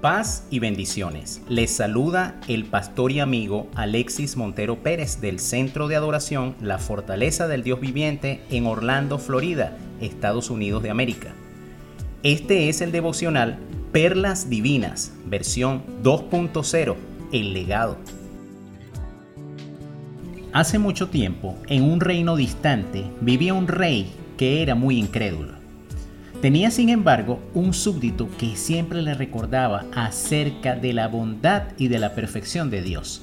Paz y bendiciones. Les saluda el pastor y amigo Alexis Montero Pérez del Centro de Adoración La Fortaleza del Dios Viviente en Orlando, Florida, Estados Unidos de América. Este es el devocional Perlas Divinas, versión 2.0, el legado. Hace mucho tiempo, en un reino distante, vivía un rey que era muy incrédulo. Tenía sin embargo un súbdito que siempre le recordaba acerca de la bondad y de la perfección de Dios.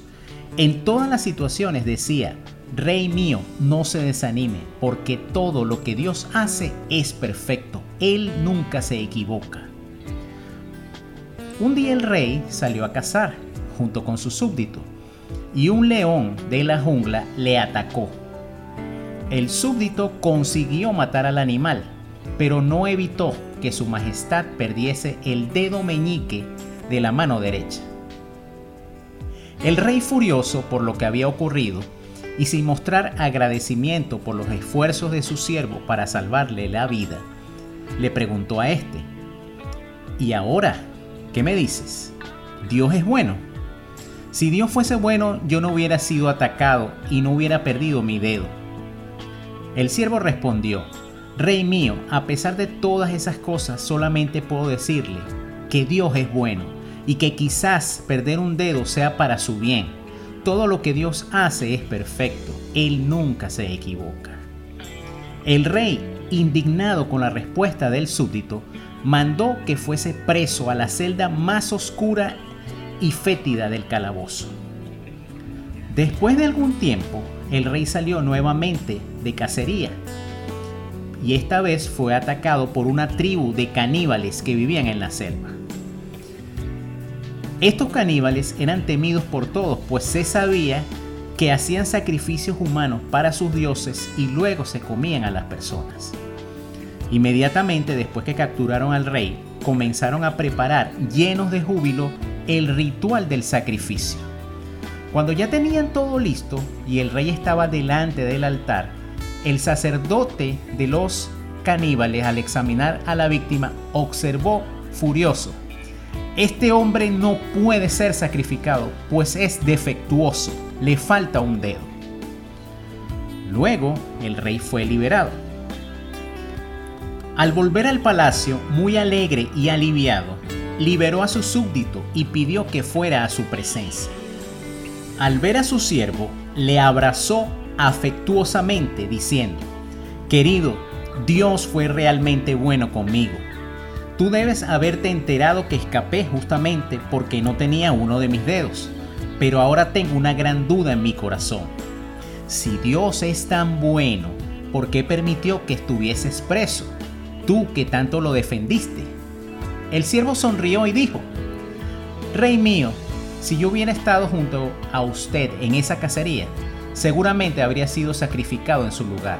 En todas las situaciones decía, Rey mío, no se desanime, porque todo lo que Dios hace es perfecto. Él nunca se equivoca. Un día el rey salió a cazar junto con su súbdito y un león de la jungla le atacó. El súbdito consiguió matar al animal, pero no evitó que su majestad perdiese el dedo meñique de la mano derecha. El rey furioso por lo que había ocurrido y sin mostrar agradecimiento por los esfuerzos de su siervo para salvarle la vida, le preguntó a este, ¿y ahora qué me dices? ¿Dios es bueno? Si Dios fuese bueno, yo no hubiera sido atacado y no hubiera perdido mi dedo. El siervo respondió, Rey mío, a pesar de todas esas cosas, solamente puedo decirle que Dios es bueno y que quizás perder un dedo sea para su bien. Todo lo que Dios hace es perfecto, Él nunca se equivoca. El rey, indignado con la respuesta del súbdito, mandó que fuese preso a la celda más oscura y fétida del calabozo. Después de algún tiempo, el rey salió nuevamente de cacería y esta vez fue atacado por una tribu de caníbales que vivían en la selva. Estos caníbales eran temidos por todos, pues se sabía que hacían sacrificios humanos para sus dioses y luego se comían a las personas. Inmediatamente después que capturaron al rey, comenzaron a preparar, llenos de júbilo, el ritual del sacrificio. Cuando ya tenían todo listo y el rey estaba delante del altar, el sacerdote de los caníbales al examinar a la víctima observó furioso, este hombre no puede ser sacrificado, pues es defectuoso, le falta un dedo. Luego el rey fue liberado. Al volver al palacio, muy alegre y aliviado, liberó a su súbdito y pidió que fuera a su presencia. Al ver a su siervo, le abrazó afectuosamente diciendo, Querido, Dios fue realmente bueno conmigo. Tú debes haberte enterado que escapé justamente porque no tenía uno de mis dedos, pero ahora tengo una gran duda en mi corazón. Si Dios es tan bueno, ¿por qué permitió que estuvieses preso? Tú que tanto lo defendiste. El siervo sonrió y dijo, Rey mío, si yo hubiera estado junto a usted en esa cacería, seguramente habría sido sacrificado en su lugar,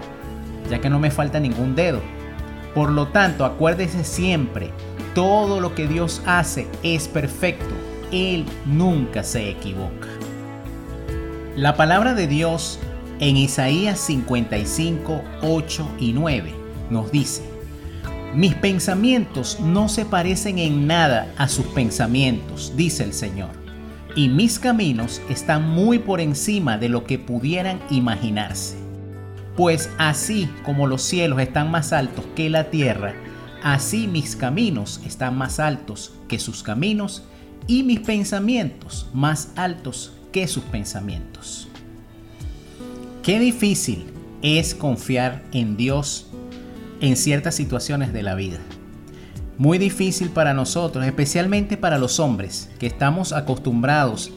ya que no me falta ningún dedo. Por lo tanto, acuérdese siempre, todo lo que Dios hace es perfecto. Él nunca se equivoca. La palabra de Dios en Isaías 55, 8 y 9 nos dice, mis pensamientos no se parecen en nada a sus pensamientos, dice el Señor y mis caminos están muy por encima de lo que pudieran imaginarse. Pues así como los cielos están más altos que la tierra, así mis caminos están más altos que sus caminos y mis pensamientos más altos que sus pensamientos. Qué difícil es confiar en Dios en ciertas situaciones de la vida muy difícil para nosotros, especialmente para los hombres, que estamos acostumbrados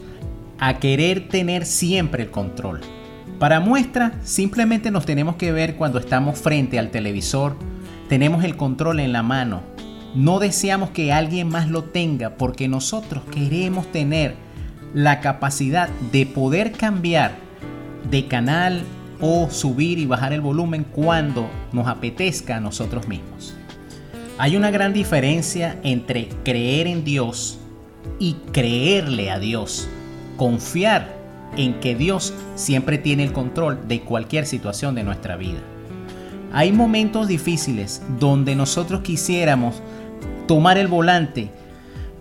a querer tener siempre el control. Para muestra, simplemente nos tenemos que ver cuando estamos frente al televisor, tenemos el control en la mano. No deseamos que alguien más lo tenga porque nosotros queremos tener la capacidad de poder cambiar de canal o subir y bajar el volumen cuando nos apetezca a nosotros mismos. Hay una gran diferencia entre creer en Dios y creerle a Dios. Confiar en que Dios siempre tiene el control de cualquier situación de nuestra vida. Hay momentos difíciles donde nosotros quisiéramos tomar el volante,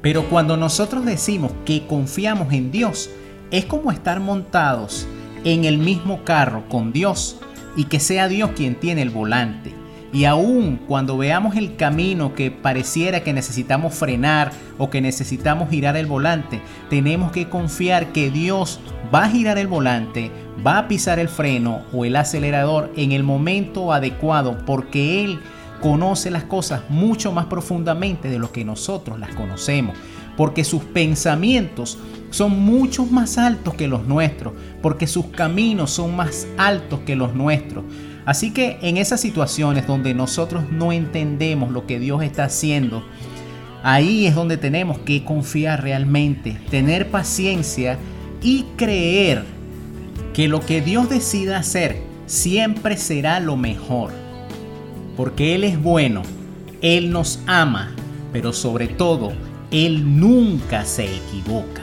Pero cuando nosotros decimos que confiamos en Dios, es como estar montados en el mismo carro con Dios y que sea Dios quien tiene el volante. Y aun cuando veamos el camino que pareciera que necesitamos frenar o que necesitamos girar el volante, tenemos que confiar que Dios va a girar el volante, va a pisar el freno o el acelerador en el momento adecuado porque Él conoce las cosas mucho más profundamente de lo que nosotros las conocemos. Porque sus pensamientos son mucho más altos que los nuestros, porque sus caminos son más altos que los nuestros. Así que en esas situaciones donde nosotros no entendemos lo que Dios está haciendo, ahí es donde tenemos que confiar realmente, tener paciencia y creer que lo que Dios decida hacer siempre será lo mejor. Porque Él es bueno, Él nos ama, pero sobre todo, Él nunca se equivoca.